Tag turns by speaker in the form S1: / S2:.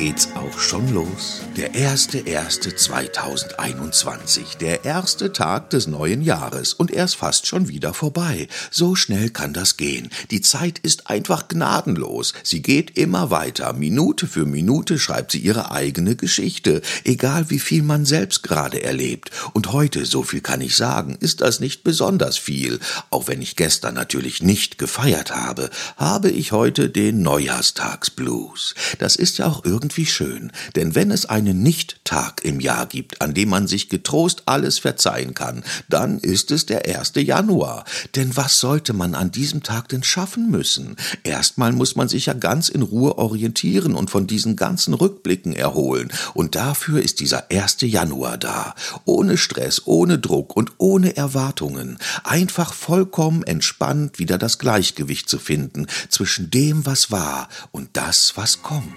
S1: geht's auch schon los. Der erste erste 2021, der erste Tag des neuen Jahres und er ist fast schon wieder vorbei. So schnell kann das gehen. Die Zeit ist einfach gnadenlos. Sie geht immer weiter. Minute für Minute schreibt sie ihre eigene Geschichte, egal wie viel man selbst gerade erlebt. Und heute, so viel kann ich sagen, ist das nicht besonders viel. Auch wenn ich gestern natürlich nicht gefeiert habe, habe ich heute den Neujahrstagsblues. Das ist ja auch irgendwie schön, denn wenn es einen einen Nicht-Tag im Jahr gibt, an dem man sich getrost alles verzeihen kann, dann ist es der 1. Januar. Denn was sollte man an diesem Tag denn schaffen müssen? Erstmal muss man sich ja ganz in Ruhe orientieren und von diesen ganzen Rückblicken erholen. Und dafür ist dieser 1. Januar da. Ohne Stress, ohne Druck und ohne Erwartungen. Einfach vollkommen entspannt wieder das Gleichgewicht zu finden zwischen dem, was war und das, was kommt.